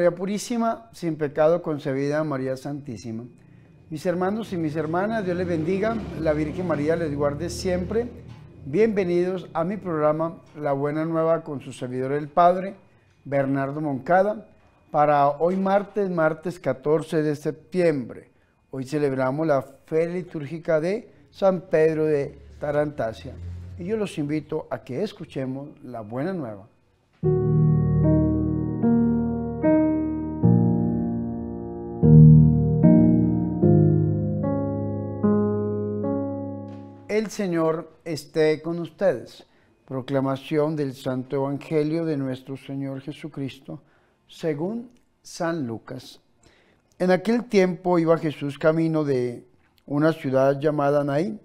María Purísima, sin pecado concebida, María Santísima. Mis hermanos y mis hermanas, Dios les bendiga, la Virgen María les guarde siempre. Bienvenidos a mi programa La Buena Nueva con su servidor el Padre, Bernardo Moncada, para hoy martes, martes 14 de septiembre. Hoy celebramos la fe litúrgica de San Pedro de Tarantasia. Y yo los invito a que escuchemos la Buena Nueva. El Señor esté con ustedes. Proclamación del Santo Evangelio de nuestro Señor Jesucristo, según San Lucas. En aquel tiempo iba Jesús camino de una ciudad llamada Naín,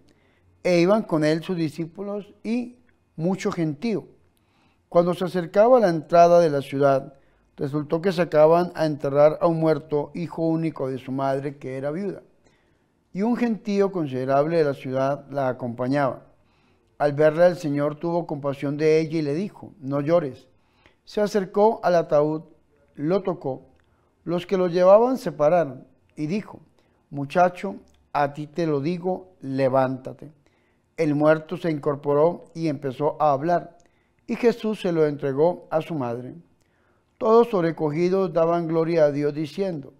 e iban con él sus discípulos y mucho gentío. Cuando se acercaba a la entrada de la ciudad, resultó que sacaban a enterrar a un muerto hijo único de su madre, que era viuda y un gentío considerable de la ciudad la acompañaba. Al verla el Señor tuvo compasión de ella y le dijo, no llores. Se acercó al ataúd, lo tocó, los que lo llevaban se pararon y dijo, muchacho, a ti te lo digo, levántate. El muerto se incorporó y empezó a hablar, y Jesús se lo entregó a su madre. Todos sobrecogidos daban gloria a Dios diciendo,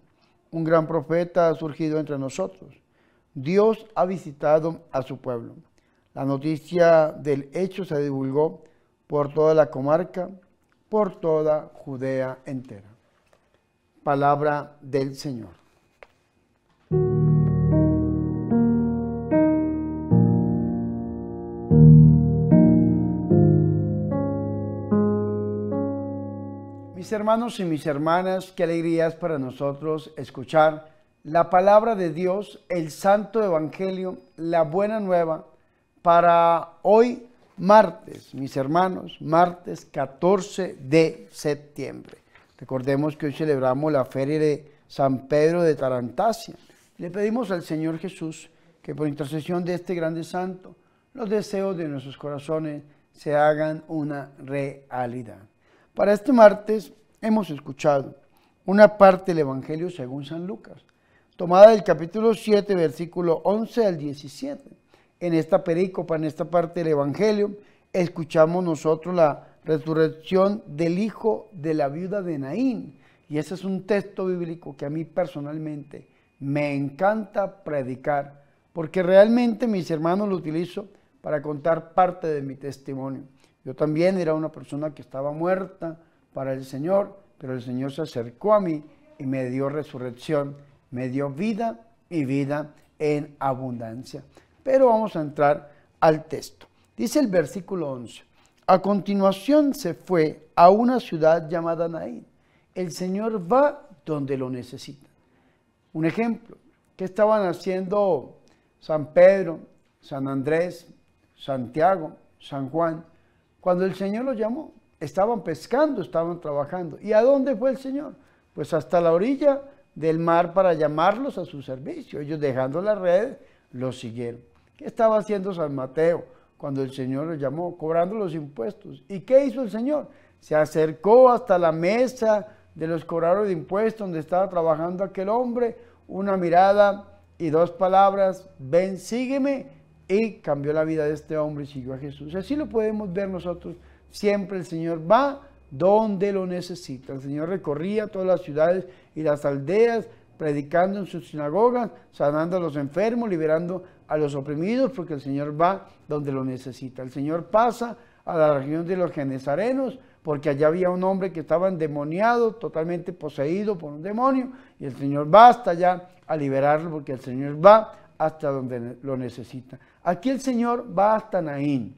un gran profeta ha surgido entre nosotros Dios ha visitado a su pueblo. La noticia del hecho se divulgó por toda la comarca, por toda Judea entera. Palabra del Señor. Mis hermanos y mis hermanas, qué alegría es para nosotros escuchar la palabra de Dios, el Santo Evangelio, la buena nueva para hoy martes, mis hermanos, martes 14 de septiembre. Recordemos que hoy celebramos la feria de San Pedro de Tarantasia. Le pedimos al Señor Jesús que por intercesión de este grande santo, los deseos de nuestros corazones se hagan una realidad. Para este martes hemos escuchado una parte del Evangelio según San Lucas tomada del capítulo 7, versículo 11 al 17. En esta perícopa, en esta parte del Evangelio, escuchamos nosotros la resurrección del hijo de la viuda de Naín. Y ese es un texto bíblico que a mí personalmente me encanta predicar, porque realmente mis hermanos lo utilizo para contar parte de mi testimonio. Yo también era una persona que estaba muerta para el Señor, pero el Señor se acercó a mí y me dio resurrección me dio vida y vida en abundancia. Pero vamos a entrar al texto. Dice el versículo 11. A continuación se fue a una ciudad llamada Naín. El Señor va donde lo necesita. Un ejemplo, ¿qué estaban haciendo San Pedro, San Andrés, Santiago, San Juan? Cuando el Señor los llamó, estaban pescando, estaban trabajando. ¿Y a dónde fue el Señor? Pues hasta la orilla del mar para llamarlos a su servicio. Ellos dejando la red, los siguieron. ¿Qué estaba haciendo San Mateo cuando el Señor los llamó? Cobrando los impuestos. ¿Y qué hizo el Señor? Se acercó hasta la mesa de los cobradores de impuestos donde estaba trabajando aquel hombre, una mirada y dos palabras, ven, sígueme, y cambió la vida de este hombre y siguió a Jesús. Así lo podemos ver nosotros. Siempre el Señor va donde lo necesita. El Señor recorría todas las ciudades y las aldeas, predicando en sus sinagogas, sanando a los enfermos, liberando a los oprimidos, porque el Señor va donde lo necesita. El Señor pasa a la región de los genezarenos, porque allá había un hombre que estaba endemoniado, totalmente poseído por un demonio, y el Señor va hasta allá a liberarlo, porque el Señor va hasta donde lo necesita. Aquí el Señor va hasta Naín.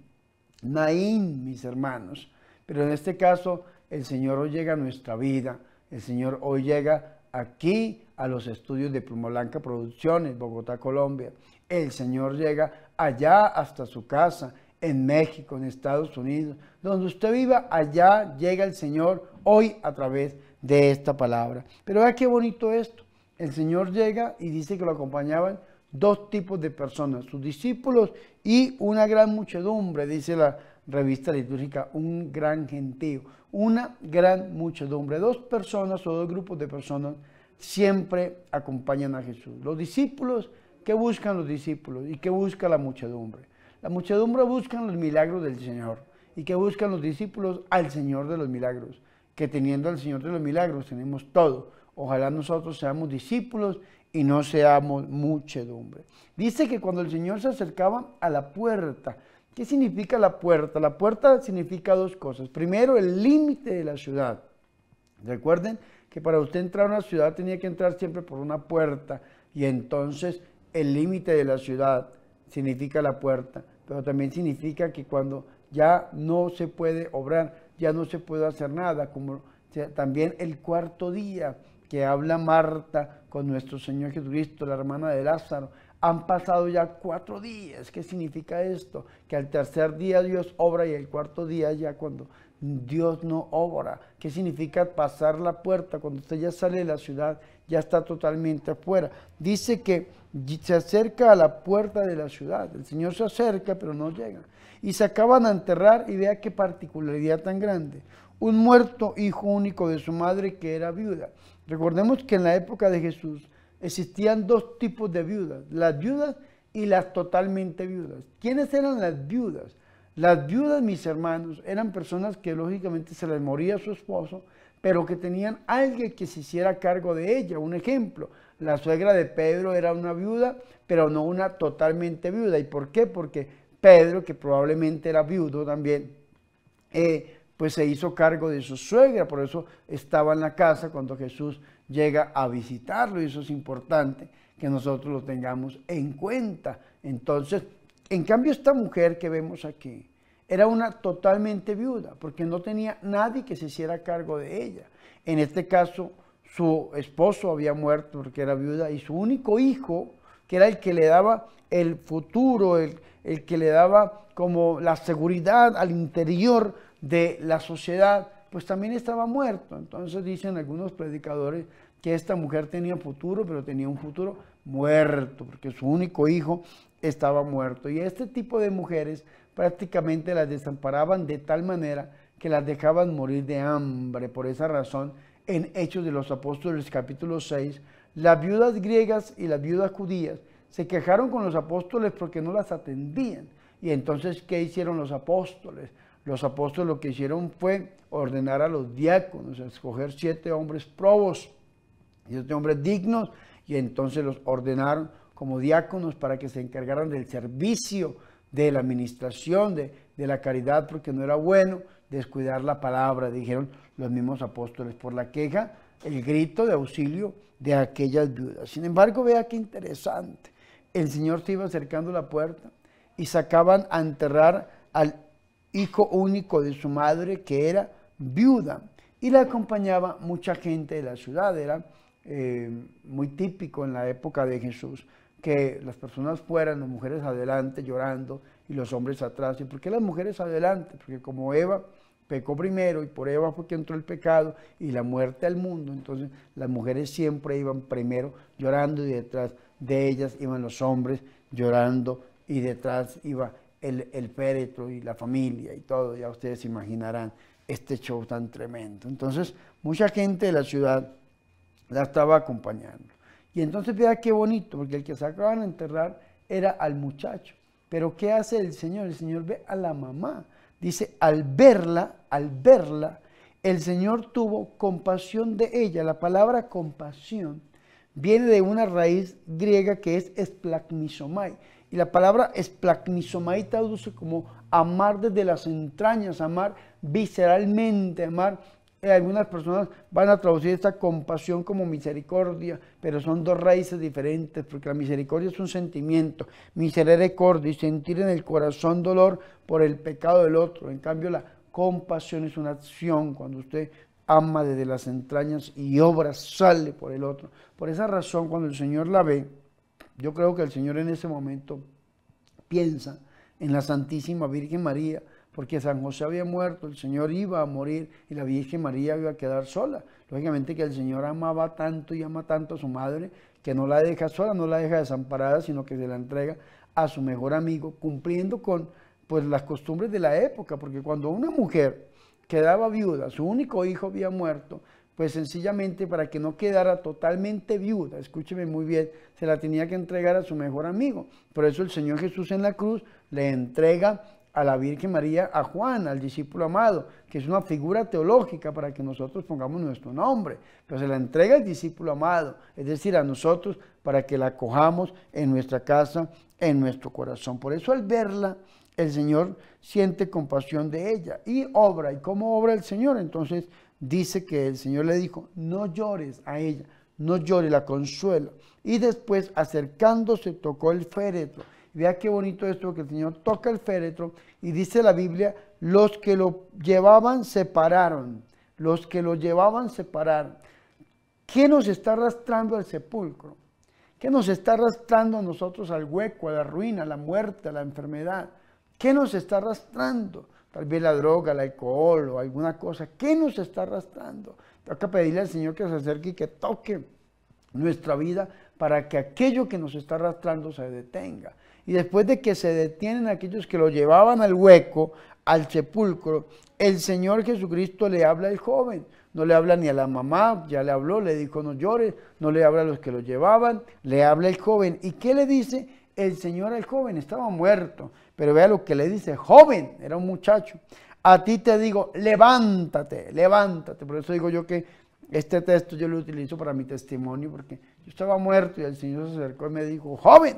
Naín, mis hermanos, pero en este caso, el Señor hoy llega a nuestra vida. El Señor hoy llega aquí a los estudios de Pluma Blanca Producciones, Bogotá, Colombia. El Señor llega allá hasta su casa, en México, en Estados Unidos. Donde usted viva, allá llega el Señor hoy a través de esta palabra. Pero vea qué bonito esto. El Señor llega y dice que lo acompañaban dos tipos de personas, sus discípulos y una gran muchedumbre, dice la, revista litúrgica Un Gran Gentío, una gran muchedumbre. Dos personas o dos grupos de personas siempre acompañan a Jesús. Los discípulos, ¿qué buscan los discípulos? ¿Y qué busca la muchedumbre? La muchedumbre busca los milagros del Señor. ¿Y qué buscan los discípulos? Al Señor de los milagros. Que teniendo al Señor de los milagros tenemos todo. Ojalá nosotros seamos discípulos y no seamos muchedumbre. Dice que cuando el Señor se acercaba a la puerta, ¿qué significa la puerta? La puerta significa dos cosas. Primero, el límite de la ciudad. Recuerden que para usted entrar a una ciudad tenía que entrar siempre por una puerta y entonces el límite de la ciudad significa la puerta, pero también significa que cuando ya no se puede obrar, ya no se puede hacer nada, como también el cuarto día que habla Marta con nuestro Señor Jesucristo, la hermana de Lázaro. Han pasado ya cuatro días. ¿Qué significa esto? Que al tercer día Dios obra y el cuarto día ya cuando Dios no obra. ¿Qué significa pasar la puerta? Cuando usted ya sale de la ciudad, ya está totalmente afuera. Dice que se acerca a la puerta de la ciudad. El Señor se acerca, pero no llega. Y se acaban a enterrar y vea qué particularidad tan grande. Un muerto hijo único de su madre que era viuda. Recordemos que en la época de Jesús existían dos tipos de viudas, las viudas y las totalmente viudas. ¿Quiénes eran las viudas? Las viudas, mis hermanos, eran personas que lógicamente se les moría su esposo, pero que tenían alguien que se hiciera cargo de ella. Un ejemplo, la suegra de Pedro era una viuda, pero no una totalmente viuda. ¿Y por qué? Porque Pedro, que probablemente era viudo también, eh, pues se hizo cargo de su suegra, por eso estaba en la casa cuando Jesús llega a visitarlo y eso es importante que nosotros lo tengamos en cuenta. Entonces, en cambio esta mujer que vemos aquí era una totalmente viuda porque no tenía nadie que se hiciera cargo de ella. En este caso, su esposo había muerto porque era viuda y su único hijo, que era el que le daba el futuro, el, el que le daba como la seguridad al interior de la sociedad, pues también estaba muerto. Entonces dicen algunos predicadores que esta mujer tenía futuro, pero tenía un futuro muerto, porque su único hijo estaba muerto. Y este tipo de mujeres prácticamente las desamparaban de tal manera que las dejaban morir de hambre. Por esa razón, en Hechos de los Apóstoles capítulo 6, las viudas griegas y las viudas judías se quejaron con los apóstoles porque no las atendían. Y entonces, ¿qué hicieron los apóstoles? Los apóstoles lo que hicieron fue ordenar a los diáconos, escoger siete hombres probos, siete hombres dignos, y entonces los ordenaron como diáconos para que se encargaran del servicio, de la administración, de, de la caridad, porque no era bueno descuidar la palabra, dijeron los mismos apóstoles, por la queja, el grito de auxilio de aquellas viudas. Sin embargo, vea qué interesante. El Señor se iba acercando la puerta y sacaban a enterrar al hijo único de su madre, que era viuda, y la acompañaba mucha gente de la ciudad. Era eh, muy típico en la época de Jesús que las personas fueran, las mujeres adelante llorando y los hombres atrás. ¿Y por qué las mujeres adelante? Porque como Eva pecó primero y por Eva fue que entró el pecado y la muerte al mundo, entonces las mujeres siempre iban primero llorando y detrás de ellas iban los hombres llorando y detrás iba el, el y la familia y todo, ya ustedes imaginarán este show tan tremendo. Entonces, mucha gente de la ciudad la estaba acompañando. Y entonces vea qué bonito, porque el que se acaban de enterrar era al muchacho. Pero ¿qué hace el Señor? El Señor ve a la mamá. Dice, al verla, al verla, el Señor tuvo compasión de ella. La palabra compasión viene de una raíz griega que es esplagmisomai. Y la palabra esplagmisomai traduce como amar desde las entrañas, amar visceralmente, amar. Eh, algunas personas van a traducir esta compasión como misericordia, pero son dos raíces diferentes, porque la misericordia es un sentimiento, misericordia y sentir en el corazón dolor por el pecado del otro. En cambio, la compasión es una acción cuando usted ama desde las entrañas y obra sale por el otro. Por esa razón, cuando el Señor la ve, yo creo que el Señor en ese momento piensa en la Santísima Virgen María, porque San José había muerto, el Señor iba a morir y la Virgen María iba a quedar sola. Lógicamente que el Señor amaba tanto y ama tanto a su madre que no la deja sola, no la deja desamparada, sino que se la entrega a su mejor amigo, cumpliendo con pues las costumbres de la época, porque cuando una mujer quedaba viuda, su único hijo había muerto, pues sencillamente para que no quedara totalmente viuda, escúcheme muy bien, se la tenía que entregar a su mejor amigo. Por eso el Señor Jesús en la cruz le entrega a la Virgen María, a Juan, al discípulo amado, que es una figura teológica para que nosotros pongamos nuestro nombre, pero se la entrega al discípulo amado, es decir, a nosotros para que la cojamos en nuestra casa, en nuestro corazón. Por eso al verla, el Señor siente compasión de ella y obra. ¿Y cómo obra el Señor? Entonces dice que el Señor le dijo, no llores a ella, no llores, la consuela. Y después acercándose tocó el féretro. Vea qué bonito esto que el Señor toca el féretro y dice la Biblia, los que lo llevaban se pararon, los que lo llevaban se pararon. ¿Qué nos está arrastrando al sepulcro? ¿Qué nos está arrastrando a nosotros al hueco, a la ruina, a la muerte, a la enfermedad? ¿Qué nos está arrastrando? tal vez la droga, el alcohol o alguna cosa, ¿qué nos está arrastrando? Tengo que pedirle al Señor que se acerque y que toque nuestra vida para que aquello que nos está arrastrando se detenga. Y después de que se detienen aquellos que lo llevaban al hueco, al sepulcro, el Señor Jesucristo le habla al joven. No le habla ni a la mamá, ya le habló, le dijo no llores, no le habla a los que lo llevaban, le habla al joven. ¿Y qué le dice? El Señor al joven estaba muerto, pero vea lo que le dice, joven, era un muchacho. A ti te digo, levántate, levántate. Por eso digo yo que este texto yo lo utilizo para mi testimonio, porque yo estaba muerto y el Señor se acercó y me dijo, joven,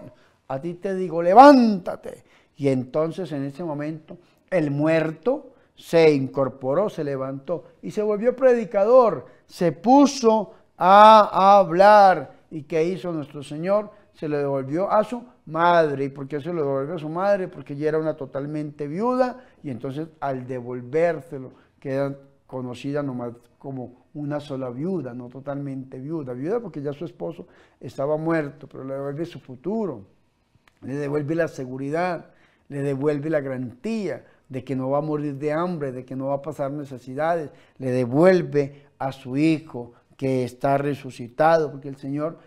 a ti te digo, levántate. Y entonces en ese momento el muerto se incorporó, se levantó y se volvió predicador, se puso a hablar. ¿Y qué hizo nuestro Señor? Se le devolvió a su madre. ¿Y por qué se lo devolvió a su madre? Porque ella era una totalmente viuda y entonces al devolvérselo queda conocida nomás como una sola viuda, no totalmente viuda. Viuda porque ya su esposo estaba muerto, pero le devuelve su futuro, le devuelve la seguridad, le devuelve la garantía de que no va a morir de hambre, de que no va a pasar necesidades, le devuelve a su hijo que está resucitado, porque el Señor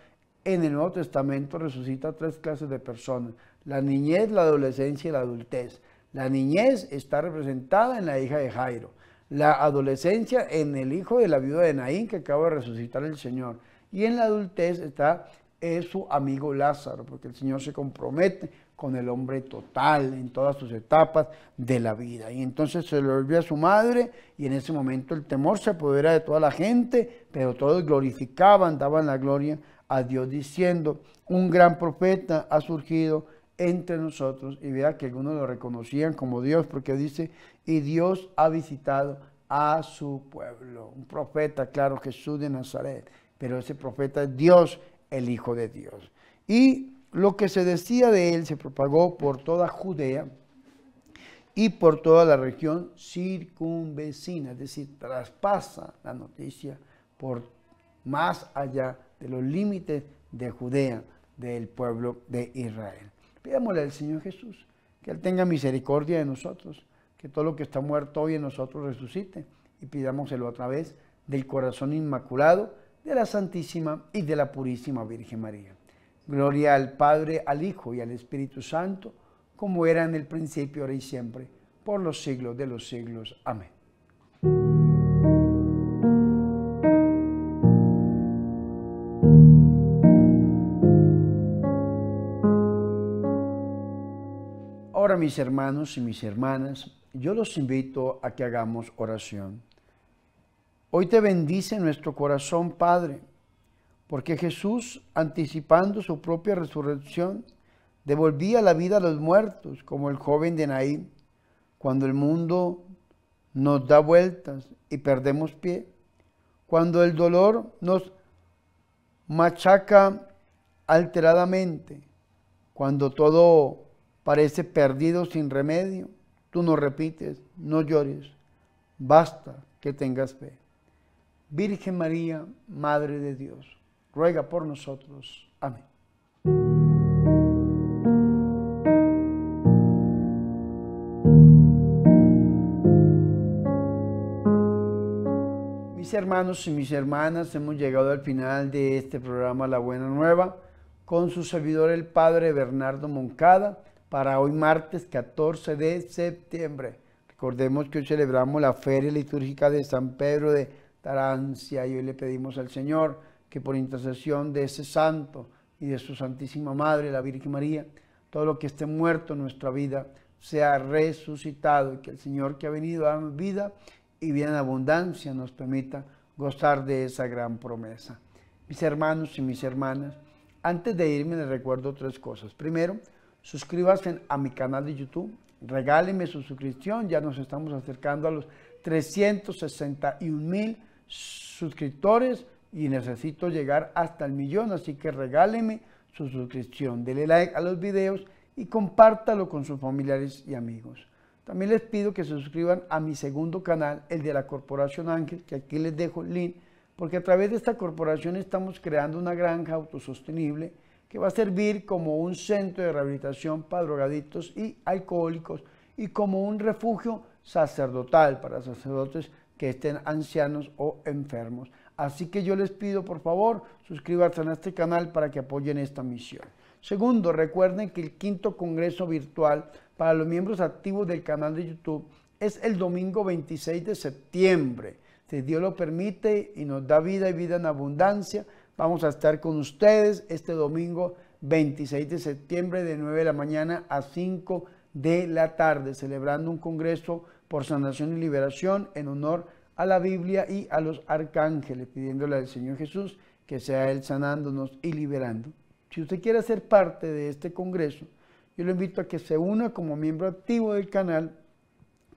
en el Nuevo Testamento resucita tres clases de personas, la niñez, la adolescencia y la adultez. La niñez está representada en la hija de Jairo, la adolescencia en el hijo de la viuda de Naín que acaba de resucitar el Señor y en la adultez está es su amigo Lázaro, porque el Señor se compromete con el hombre total en todas sus etapas de la vida. Y entonces se le volvió a su madre y en ese momento el temor se apodera de toda la gente, pero todos glorificaban, daban la gloria a Dios diciendo, un gran profeta ha surgido entre nosotros y vea que algunos lo reconocían como Dios porque dice, y Dios ha visitado a su pueblo. Un profeta, claro, Jesús de Nazaret, pero ese profeta es Dios, el Hijo de Dios. Y lo que se decía de él se propagó por toda Judea y por toda la región circunvecina, es decir, traspasa la noticia por más allá de los límites de Judea, del pueblo de Israel. Pidámosle al Señor Jesús que Él tenga misericordia de nosotros, que todo lo que está muerto hoy en nosotros resucite y pidámoselo a través del corazón inmaculado de la Santísima y de la Purísima Virgen María. Gloria al Padre, al Hijo y al Espíritu Santo, como era en el principio, ahora y siempre, por los siglos de los siglos. Amén. Mis hermanos y mis hermanas, yo los invito a que hagamos oración. Hoy te bendice nuestro corazón, Padre, porque Jesús, anticipando su propia resurrección, devolvía la vida a los muertos, como el joven de Naín, cuando el mundo nos da vueltas y perdemos pie, cuando el dolor nos machaca alteradamente, cuando todo parece perdido sin remedio, tú no repites, no llores, basta que tengas fe. Virgen María, Madre de Dios, ruega por nosotros. Amén. Mis hermanos y mis hermanas, hemos llegado al final de este programa La Buena Nueva con su servidor el Padre Bernardo Moncada para hoy martes 14 de septiembre. Recordemos que hoy celebramos la feria litúrgica de San Pedro de Tarancia y hoy le pedimos al Señor que por intercesión de ese santo y de su Santísima Madre, la Virgen María, todo lo que esté muerto en nuestra vida sea resucitado y que el Señor que ha venido a dar vida y bien en abundancia nos permita gozar de esa gran promesa. Mis hermanos y mis hermanas, antes de irme les recuerdo tres cosas. Primero, suscríbanse a mi canal de YouTube, regálenme su suscripción, ya nos estamos acercando a los 361 mil suscriptores y necesito llegar hasta el millón, así que regálenme su suscripción, denle like a los videos y compártalo con sus familiares y amigos. También les pido que se suscriban a mi segundo canal, el de la Corporación Ángel, que aquí les dejo el link, porque a través de esta corporación estamos creando una granja autosostenible que va a servir como un centro de rehabilitación para drogadictos y alcohólicos y como un refugio sacerdotal para sacerdotes que estén ancianos o enfermos. Así que yo les pido, por favor, suscríbanse a este canal para que apoyen esta misión. Segundo, recuerden que el quinto congreso virtual para los miembros activos del canal de YouTube es el domingo 26 de septiembre. Si Dios lo permite y nos da vida y vida en abundancia, vamos a estar con ustedes este domingo 26 de septiembre de 9 de la mañana a 5 de la tarde, celebrando un congreso por sanación y liberación en honor a la Biblia y a los arcángeles, pidiéndole al Señor Jesús que sea Él sanándonos y liberando. Si usted quiere ser parte de este congreso, yo lo invito a que se una como miembro activo del canal,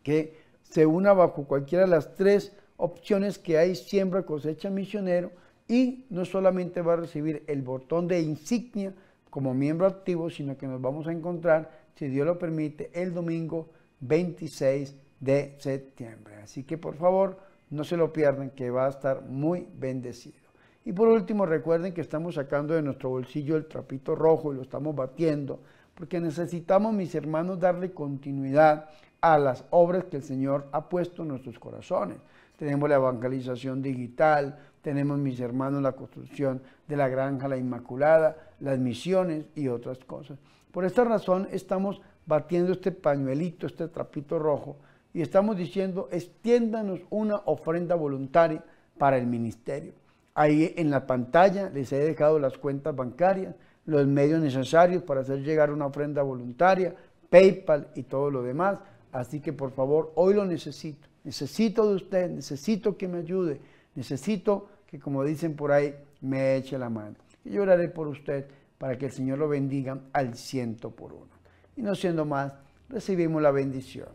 que se una bajo cualquiera de las tres opciones que hay, siembra, cosecha, misionero, y no solamente va a recibir el botón de insignia como miembro activo, sino que nos vamos a encontrar, si Dios lo permite, el domingo 26 de septiembre. Así que por favor, no se lo pierdan, que va a estar muy bendecido. Y por último, recuerden que estamos sacando de nuestro bolsillo el trapito rojo y lo estamos batiendo, porque necesitamos, mis hermanos, darle continuidad a las obras que el Señor ha puesto en nuestros corazones. Tenemos la evangelización digital, tenemos, mis hermanos, la construcción de la granja La Inmaculada, las misiones y otras cosas. Por esta razón estamos batiendo este pañuelito, este trapito rojo, y estamos diciendo, extiéndanos una ofrenda voluntaria para el ministerio. Ahí en la pantalla les he dejado las cuentas bancarias, los medios necesarios para hacer llegar una ofrenda voluntaria, PayPal y todo lo demás. Así que por favor, hoy lo necesito. Necesito de usted, necesito que me ayude, necesito que como dicen por ahí, me eche la mano. Y yo oraré por usted para que el Señor lo bendiga al ciento por uno. Y no siendo más, recibimos la bendición.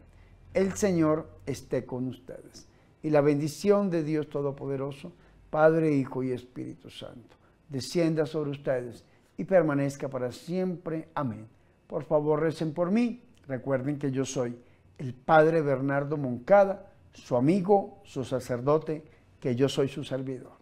El Señor esté con ustedes. Y la bendición de Dios Todopoderoso, Padre, Hijo y Espíritu Santo, descienda sobre ustedes y permanezca para siempre. Amén. Por favor, recen por mí. Recuerden que yo soy el Padre Bernardo Moncada, su amigo, su sacerdote, que yo soy su servidor.